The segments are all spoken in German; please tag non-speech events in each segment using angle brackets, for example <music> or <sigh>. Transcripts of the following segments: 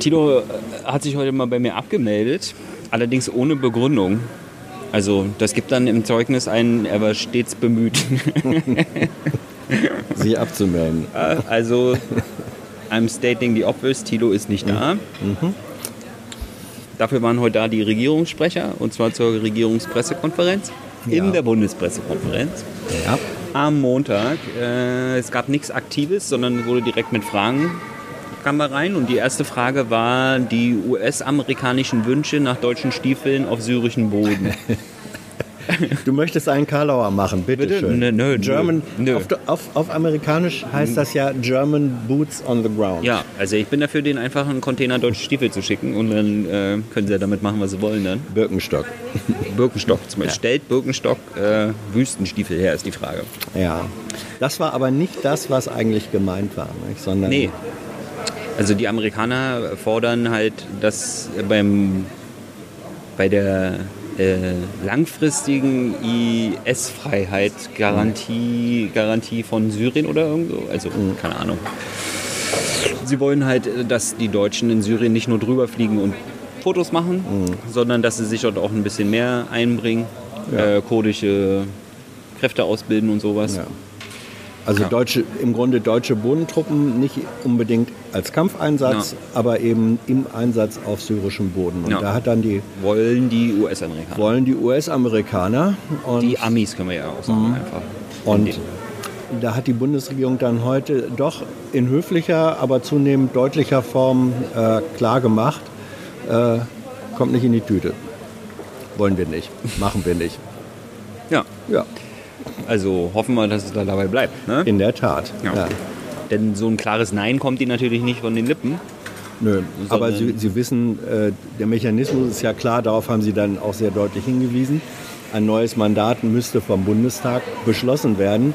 Tilo äh, hat sich heute mal bei mir abgemeldet, allerdings ohne Begründung. Also das gibt dann im Zeugnis ein, er war stets bemüht. <laughs> Sie abzumelden. also I'm stating the obvious, Tilo ist nicht da. Mhm. Dafür waren heute da die Regierungssprecher und zwar zur Regierungspressekonferenz Ja. in der Bundespressekonferenz Ja. am Montag. Äh, es gab nichts Aktives, sondern wurde direkt mit Fragen kam da rein und die erste Frage war die US-amerikanischen Wünsche nach deutschen Stiefeln auf syrischem Boden. <laughs> Du möchtest einen Karlauer machen, bitte, Bitte? schön. Nö, nö, German, nö. Auf, auf, auf amerikanisch heißt das ja German Boots on the Ground. Ja, also ich bin dafür, den einfach einen Container deutsche Stiefel zu schicken und dann äh, können sie ja damit machen, was sie wollen dann. Birkenstock. <laughs> Birkenstock zum Beispiel. Stellt Birkenstock äh, Wüstenstiefel her, ist die Frage. Ja. Das war aber nicht das, was eigentlich gemeint war, nicht? sondern Nee. Also die Amerikaner fordern halt, dass beim, bei der äh, langfristigen IS-Freiheit Garantie, Garantie von Syrien oder irgendwo, also keine Ahnung. Sie wollen halt, dass die Deutschen in Syrien nicht nur drüber fliegen und Fotos machen, sondern dass sie sich dort auch ein bisschen mehr einbringen, Ja. äh, kurdische Kräfte ausbilden und sowas. Ja. Also Ja. deutsche, im Grunde deutsche Bodentruppen nicht unbedingt als Kampfeinsatz, aber eben im Einsatz auf syrischem Boden. Und Ja. da hat dann die, Wollen die US-Amerikaner. wollen die US-Amerikaner und, Die Amis können wir ja auch sagen einfach. und da hat die Bundesregierung dann heute doch in höflicher, aber zunehmend deutlicher Form äh, klar gemacht, äh, kommt nicht in die Tüte. Wollen wir nicht, machen wir nicht. Ja, Ja, also hoffen wir, dass es da dabei bleibt. Ne? in der Tat. Ja. Ja. Denn so ein klares Nein kommt ihnen natürlich nicht von den Lippen. Nö, aber Sie, Sie wissen, äh, der Mechanismus ist ja klar, darauf haben Sie dann auch sehr deutlich hingewiesen. Ein neues Mandat müsste vom Bundestag beschlossen werden.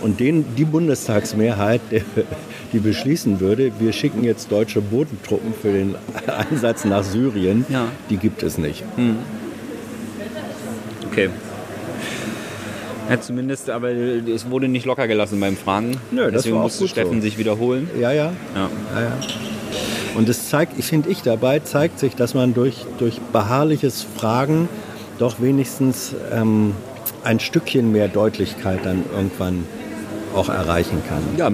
Und den, die Bundestagsmehrheit, die beschließen würde, wir schicken jetzt deutsche Bodentruppen für den Einsatz nach Syrien, Ja. die gibt es nicht. Okay. Ja, zumindest, aber es wurde nicht locker gelassen beim Fragen. Nö, das Deswegen musste Steffen so. sich wiederholen. Ja, ja. Ja. ja, ja. Und es zeigt, ich finde ich dabei, zeigt sich, dass man durch, durch beharrliches Fragen doch wenigstens ähm, ein Stückchen mehr Deutlichkeit dann irgendwann auch erreichen kann. Ja,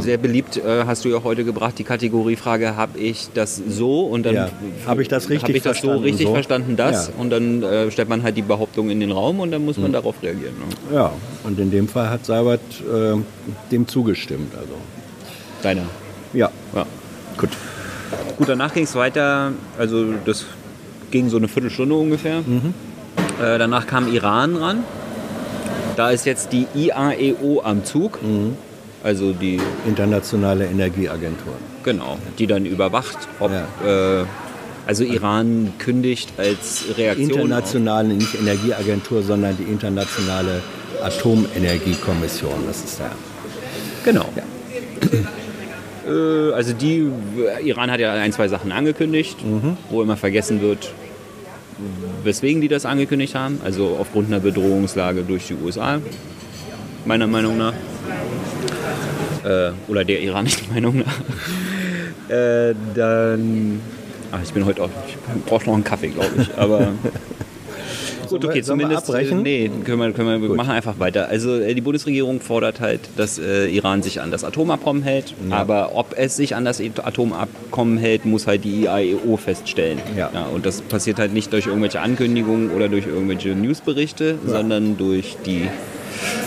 sehr beliebt äh, hast du ja heute gebracht, die Kategoriefrage, habe ich das so und dann Ja. Habe ich das richtig hab ich das so richtig so? verstanden, das Ja. und dann äh, stellt man halt die Behauptung in den Raum und dann muss man darauf reagieren. Ne? Ja, und in dem Fall hat Seibert äh, dem zugestimmt. Also. Deiner. Ja, Ja. Gut. Gut, danach ging es weiter, also das ging so eine Viertelstunde ungefähr. Äh, danach kam Iran ran. Da ist jetzt die IAEO am Zug. Also die, Internationale Energieagentur. genau, die dann überwacht, ob, äh, also Iran kündigt als Reaktion. auf- Internationale, nicht Energieagentur, sondern die Internationale Atomenergiekommission. Das ist der. Genau. Äh, also die, Iran hat ja ein, zwei Sachen angekündigt, wo immer vergessen wird, weswegen die das angekündigt haben. Also aufgrund einer Bedrohungslage durch die USA, meiner Meinung nach. Äh, oder der iranischen <laughs> Meinung nach. äh, dann. Ach, ich bin heute auch. Ich brauche noch einen Kaffee, glaube ich. Aber. <laughs> Gut, wir- okay, sollen wir zumindest. abbrechen? Äh, nee, können wir, können wir, wir machen einfach weiter. Also äh, die Bundesregierung fordert halt, dass äh, Iran sich an das Atomabkommen hält. Aber ob es sich an das Atomabkommen hält, muss halt die IAEO feststellen. Ja. und das passiert halt nicht durch irgendwelche Ankündigungen oder durch irgendwelche Newsberichte, sondern durch die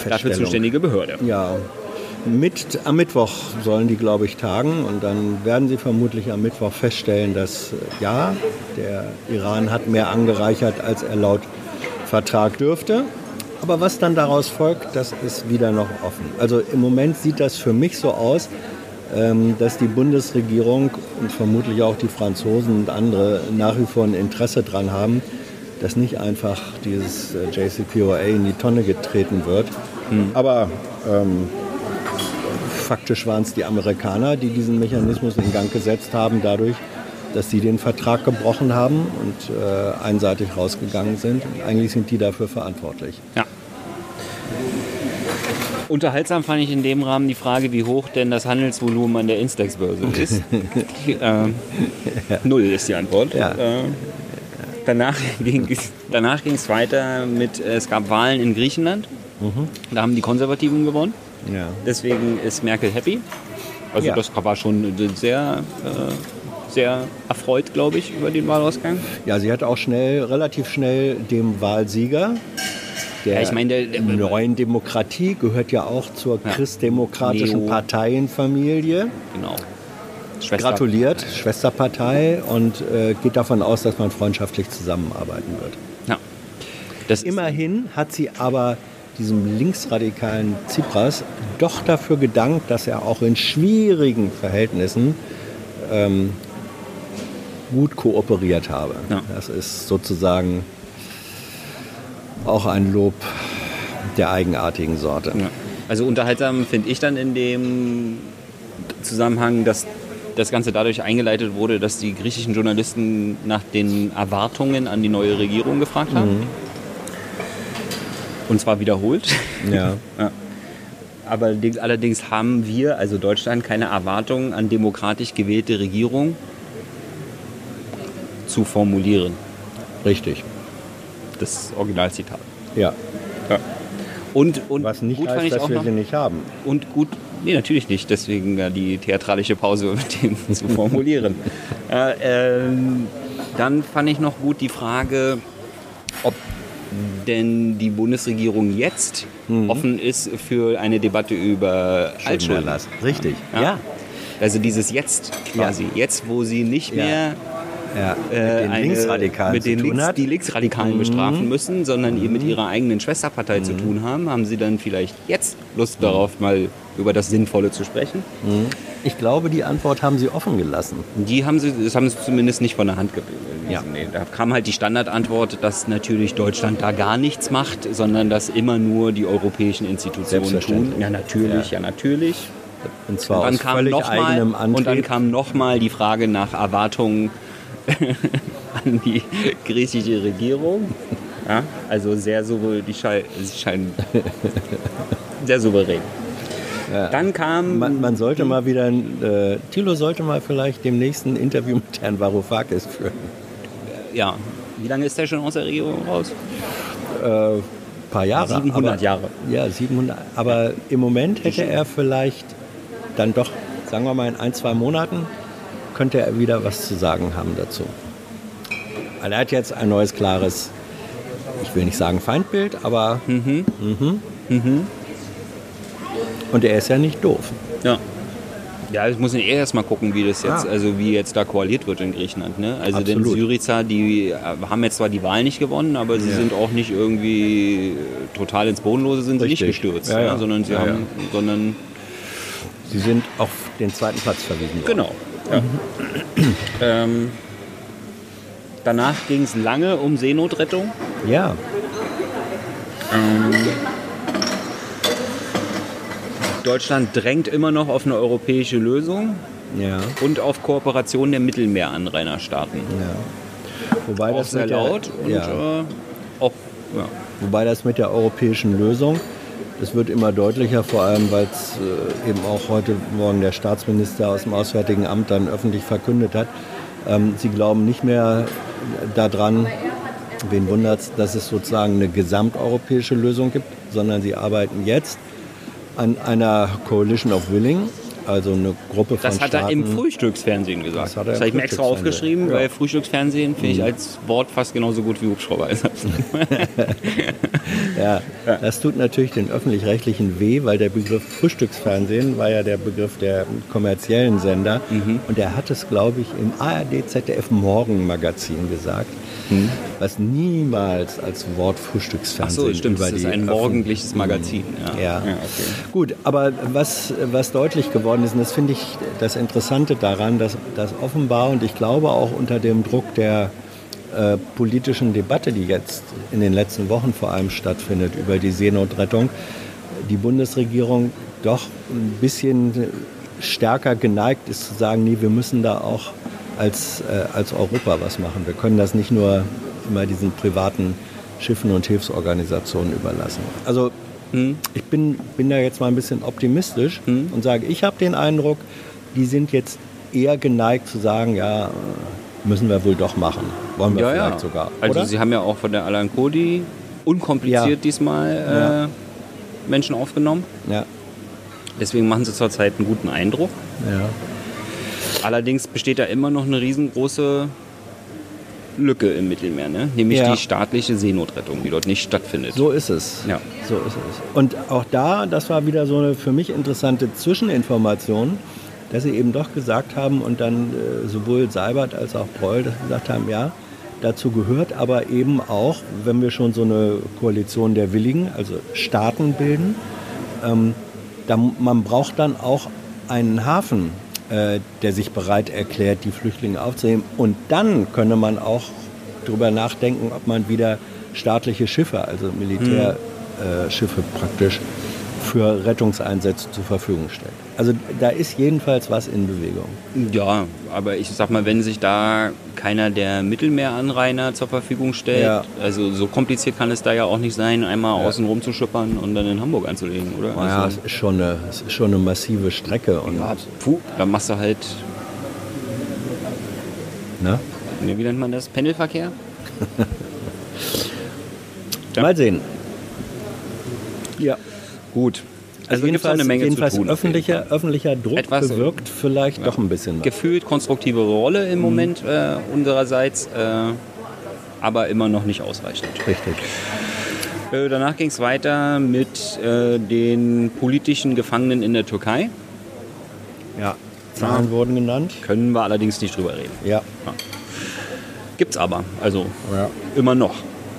dafür zuständige Behörde. Ja, mit, am Mittwoch sollen die, glaube ich, tagen und dann werden sie vermutlich am Mittwoch feststellen, dass äh, ja, der Iran hat mehr angereichert, als er laut Vertrag dürfte. Aber was dann daraus folgt, das ist wieder noch offen. Also im Moment sieht das für mich so aus, ähm, dass die Bundesregierung und vermutlich auch die Franzosen und andere nach wie vor ein Interesse daran haben, dass nicht einfach dieses äh, JCPOA in die Tonne getreten wird. Aber ähm, faktisch waren es die Amerikaner, die diesen Mechanismus in Gang gesetzt haben, dadurch, dass sie den Vertrag gebrochen haben und äh, einseitig rausgegangen sind. Und eigentlich sind die dafür verantwortlich. Ja. Unterhaltsam fand ich in dem Rahmen die Frage, wie hoch denn das Handelsvolumen an der Instex-Börse ist. <laughs> äh, null ist die Antwort. Ja. Äh, danach ging es weiter mit, äh, es gab Wahlen in Griechenland. Da haben die Konservativen gewonnen. Ja. Deswegen ist Merkel happy. Also Ja. das war schon sehr, äh, sehr erfreut, glaube ich, über den Wahlausgang. ja, sie hat auch schnell, relativ schnell dem Wahlsieger der Ja, ich meine, der- der- neuen Demokratie gehört ja auch zur Ja. christdemokratischen Neo. Parteienfamilie. Genau. Schwester. Gratuliert, Schwesterpartei und äh, geht davon aus, dass man freundschaftlich zusammenarbeiten wird. Ja. Das Immerhin hat sie aber diesem linksradikalen Tsipras doch dafür gedankt, dass er auch in schwierigen Verhältnissen ähm, gut kooperiert habe. Ja. Das ist sozusagen auch ein Lob der eigenartigen Sorte. Ja. Also unterhaltsam finde ich dann in dem Zusammenhang, dass das Ganze dadurch eingeleitet wurde, dass die griechischen Journalisten nach den Erwartungen an die neue Regierung gefragt haben. Und zwar wiederholt. Ja. <laughs> Ja. Aber allerdings- allerdings haben wir, also Deutschland, keine Erwartungen an demokratisch gewählte Regierung zu formulieren. Richtig. Das Originalzitat. Ja. Und, und Was nicht gut fand heißt, dass wir noch, sie nicht haben. Und gut, nee, natürlich nicht. Deswegen ja, die theatralische Pause <laughs> mit dem zu <laughs> formulieren. äh, ähm, dann fand ich noch gut die Frage, ob denn die Bundesregierung jetzt offen ist für eine Debatte über Altschulden. Richtig. Ja. Ja. Also dieses Jetzt quasi. Jetzt, wo sie nicht Ja. mehr ja. äh, Mit den eine- Linksradikalen mit den zu tun Links. Mhm. die Linksradikalen bestrafen müssen, sondern ihr mit ihrer eigenen Schwesterpartei zu tun haben, haben sie dann vielleicht jetzt Lust darauf, mal über das Sinnvolle zu sprechen. Ich glaube, die Antwort haben sie offen gelassen. Die haben sie, das haben sie zumindest nicht von der Hand gewiesen. Ja. Nee, da kam halt die Standardantwort, dass natürlich Deutschland da gar nichts macht, sondern dass immer nur die europäischen Institutionen tun. Ja, natürlich, ja, natürlich. Und zwar Und dann aus kam völlig noch mal, eigenem Antrieb. und dann kam nochmal die Frage nach Erwartungen <laughs> an die griechische Regierung. Ja, also sehr souverän, die scheinen sehr souverän. Dann kam man, man sollte mal wieder, äh, Thilo sollte mal vielleicht demnächst ein Interview mit Herrn Varoufakis führen. ja, wie lange ist der schon aus der Regierung raus? Äh, paar Jahre. 700 aber, Jahre. Ja, 700. Aber im Moment hätte er vielleicht dann doch, sagen wir mal in ein, zwei Monaten, könnte er wieder was zu sagen haben dazu. Weil er hat jetzt ein neues, klares, ich will nicht sagen Feindbild, aber mhm. Und er ist ja nicht doof. Ja. Ja, ich muss eh erst mal gucken, wie das jetzt, Ja. also wie jetzt da koaliert wird in Griechenland. Ne? Also denn Absolut. Syriza, die äh, haben jetzt zwar die Wahl nicht gewonnen, aber sie Ja. sind auch nicht irgendwie äh, total ins Bodenlose sind sie nicht Richtig. gestürzt, Ja, ja. sondern sie haben, sondern Sie sind auf den zweiten Platz verwiesen worden. genau. Ja. ähm, danach ging es lange um Seenotrettung. Ja, Deutschland drängt immer noch auf eine europäische Lösung ja, und auf Kooperation der Mittelmeeranrainerstaaten. ja. Wobei Auch das sehr mit der- laut und ja. äh, auch ja. Wobei das mit der europäischen Lösung, das wird immer deutlicher, vor allem weil es äh, eben auch heute Morgen der Staatsminister aus dem Auswärtigen Amt dann öffentlich verkündet hat. Ähm, sie glauben nicht mehr daran, wen wundert es, dass es sozusagen eine gesamteuropäische Lösung gibt, sondern sie arbeiten jetzt an einer Coalition of Willing, also eine Gruppe von Das hat Staaten. er im Frühstücksfernsehen gesagt. Das Das, hat er im habe ich mir extra aufgeschrieben, Ja. Mhm. weil Frühstücksfernsehen finde ich als Wort fast genauso gut wie Hubschraubereinsatz. <laughs> <laughs> Ja, das tut natürlich den öffentlich-rechtlichen weh, weil der Begriff Frühstücksfernsehen war ja der Begriff der kommerziellen Sender. Mhm. Und er hat es, glaube ich, im ARD ZDF Gesagt, was niemals als Wort Ach Frühstücksfernsehen so, stimmt. über Das ist ein morgendliches Magazin. Ja. ja. okay. Gut, aber was, was deutlich geworden ist, und das finde ich das Interessante daran, dass, dass offenbar, und ich glaube auch unter dem Druck der äh, politischen Debatte, die jetzt in den letzten Wochen vor allem stattfindet über die Seenotrettung, die Bundesregierung doch ein bisschen stärker geneigt ist zu sagen, nee, wir müssen da auch als, äh, als Europa was machen. Wir können das nicht nur immer diesen privaten Schiffen und Hilfsorganisationen überlassen. Also Ich bin, bin da jetzt mal ein bisschen optimistisch und sage, ich habe den Eindruck, die sind jetzt eher geneigt zu sagen, ja, müssen wir wohl doch machen. Wollen wir Ja, vielleicht ja. sogar. Also oder? sie haben ja auch von der Alan Cody unkompliziert Ja. diesmal äh. Menschen aufgenommen. ja, Deswegen machen sie zurzeit einen guten Eindruck. ja. Allerdings besteht da immer noch eine riesengroße Lücke im Mittelmeer, ne? nämlich Ja. die staatliche Seenotrettung, die dort nicht stattfindet. So ist es. Ja. So ist es. Und auch da, das war wieder so eine für mich interessante Zwischeninformation, dass sie eben doch gesagt haben und dann äh, sowohl Seibert als auch Breul das gesagt haben, ja, dazu gehört aber eben auch, wenn wir schon so eine Koalition der Willigen, also Staaten bilden, ähm, da, man braucht dann auch einen Hafen, äh, der sich bereit erklärt, die Flüchtlinge aufzunehmen. Und dann könne man auch darüber nachdenken, ob man wieder staatliche Schiffe, also Militärschiffe äh, Schiffe praktisch, für Rettungseinsätze zur Verfügung stellt. Also da ist jedenfalls was in Bewegung. Ja, aber ich sag mal, wenn sich da keiner der Mittelmeeranrainer zur Verfügung stellt, Ja. also so kompliziert kann es da ja auch nicht sein, einmal Ja. außen rum zu schippern und dann in Hamburg anzulegen, oder? Naja, Also, es ist schon eine, es ist schon eine massive Strecke. Und, ja, puh, dann machst du halt, ne? ne, wie nennt man das? Pendelverkehr? <laughs> Ja. Mal sehen. Ja. Gut. Also noch jedenfalls, eine Menge jedenfalls zu tun. auf jeden öffentlicher, öffentlicher Druck Etwas, bewirkt vielleicht doch ein bisschen was. Gefühlt konstruktive Rolle im Moment äh, unsererseits, äh, aber immer noch nicht ausreichend. Richtig. Äh, danach ging es weiter mit äh, den politischen Gefangenen in der Türkei. Ja. Zahlen wurden genannt. Können wir allerdings nicht drüber reden. Ja. Gibt's aber, also Ja. immer noch.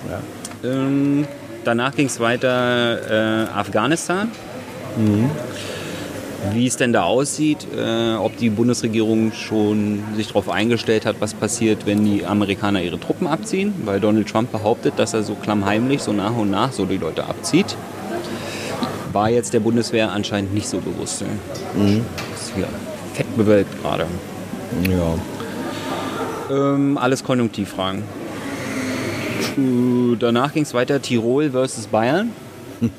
ja. Ähm, danach ging es weiter äh, Afghanistan. Wie es denn da aussieht, äh, ob die Bundesregierung schon sich darauf eingestellt hat, was passiert, wenn die Amerikaner ihre Truppen abziehen, weil Donald Trump behauptet, dass er so klammheimlich, so nach und nach so die Leute abzieht. War jetzt der Bundeswehr anscheinend nicht so bewusst. Ne? Ist hier fett bewölkt gerade. ja. Ähm, alles Konjunktivfragen. Danach ging es weiter Tirol versus Bayern. <laughs>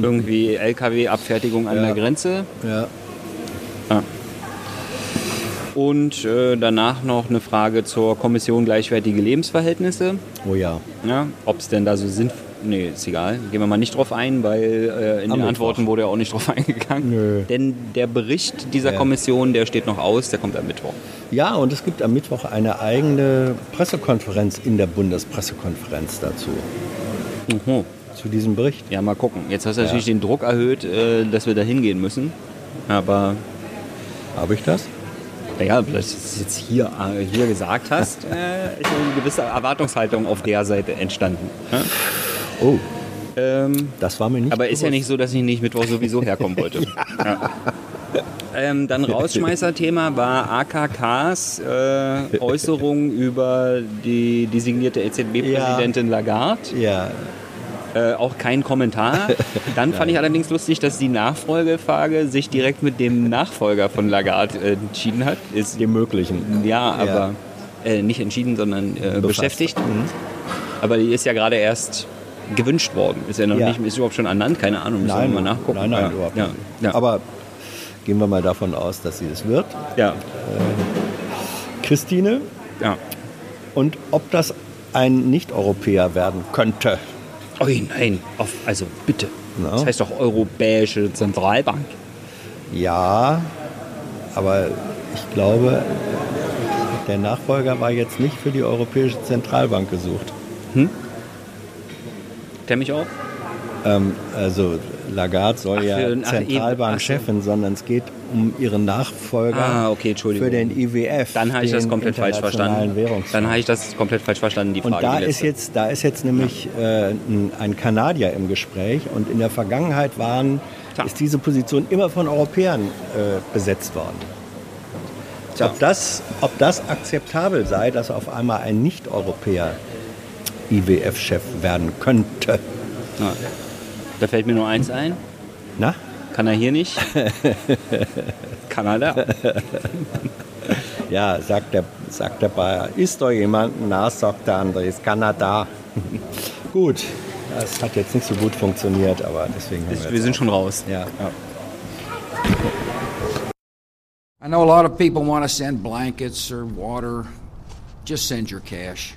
Irgendwie LKW-Abfertigung an Ja. der Grenze. Ja. Und äh, danach noch eine Frage zur Kommission gleichwertige Lebensverhältnisse. Oh ja. Ja, Ob es denn da so sind. Nee, ist egal. Gehen wir mal nicht drauf ein, weil äh, in Am den Mittwoch. Antworten wurde ja auch nicht drauf <laughs> eingegangen. Nö. Denn der Bericht dieser Ja. Kommission, der steht noch aus, der kommt am Mittwoch. Ja, und es gibt am Mittwoch eine eigene Pressekonferenz in der Bundespressekonferenz dazu, Mhm. zu diesem Bericht. Ja, mal gucken. Jetzt hast du natürlich den Druck erhöht, äh, dass wir da hingehen müssen. Aber Habe ich das? naja, dass du es jetzt hier, äh, hier gesagt hast, <laughs> äh, ist eine gewisse Erwartungshaltung auf der Seite entstanden. Ja? Oh, Ähm, das war mir nicht aber ist ja bewusst. nicht so, dass ich nicht Mittwoch sowieso herkommen wollte. <laughs> ja. Ähm, dann Rausschmeißer-Thema war AKKs äh, Äußerung <laughs> über die designierte EZB-Präsidentin Lagarde. Ja, Äh, auch kein Kommentar. Dann fand <laughs> ich allerdings lustig, dass die Nachfolgefrage sich direkt mit dem Nachfolger von Lagarde äh, entschieden hat. Ist, dem Möglichen. ja, aber Äh, nicht entschieden, sondern äh, beschäftigt. Aber die ist ja gerade erst gewünscht worden. Ist ja noch Ja. nicht, ist überhaupt schon ernannt? Keine Ahnung, müssen wir mal nachgucken. Nein, nein, ja. überhaupt ja. nicht. Aber gehen wir mal davon aus, dass sie es wird. ja. Christine, ja. und ob das ein Nicht-Europäer werden könnte. Ui, nein, auf, also bitte. Na? Das heißt doch Europäische Zentralbank. Ja, aber ich glaube, der Nachfolger war jetzt nicht für die Europäische Zentralbank gesucht. Kenn mich auch? Ähm, also Lagarde soll Ach, ja Zentralbankchefin, sondern es geht um ihren Nachfolger Ah, okay, für den IWF. Dann habe ich das komplett falsch verstanden. Dann habe ich das komplett falsch verstanden, die Und Frage. da die ist, jetzt, da ist jetzt nämlich äh, ein, ein Kanadier im Gespräch und in der Vergangenheit waren, Tja. ist diese Position immer von Europäern äh, besetzt worden. Tja. Ob, das, ob das akzeptabel sei, dass auf einmal ein Nicht-Europäer IWF-Chef werden könnte. Na, da fällt mir nur eins ein. Na? Kann er hier nicht? <laughs> Kann er da? ja, sagt der, sagt der Bayer. Ist doch jemand Na, sagt der andere. Ist Kanada. <laughs> gut. Das hat jetzt nicht so gut funktioniert, aber deswegen. Ist, wir, wir sind auch. schon raus. Ja. ja. I know a lot of people want to send blankets or water. Just send your cash.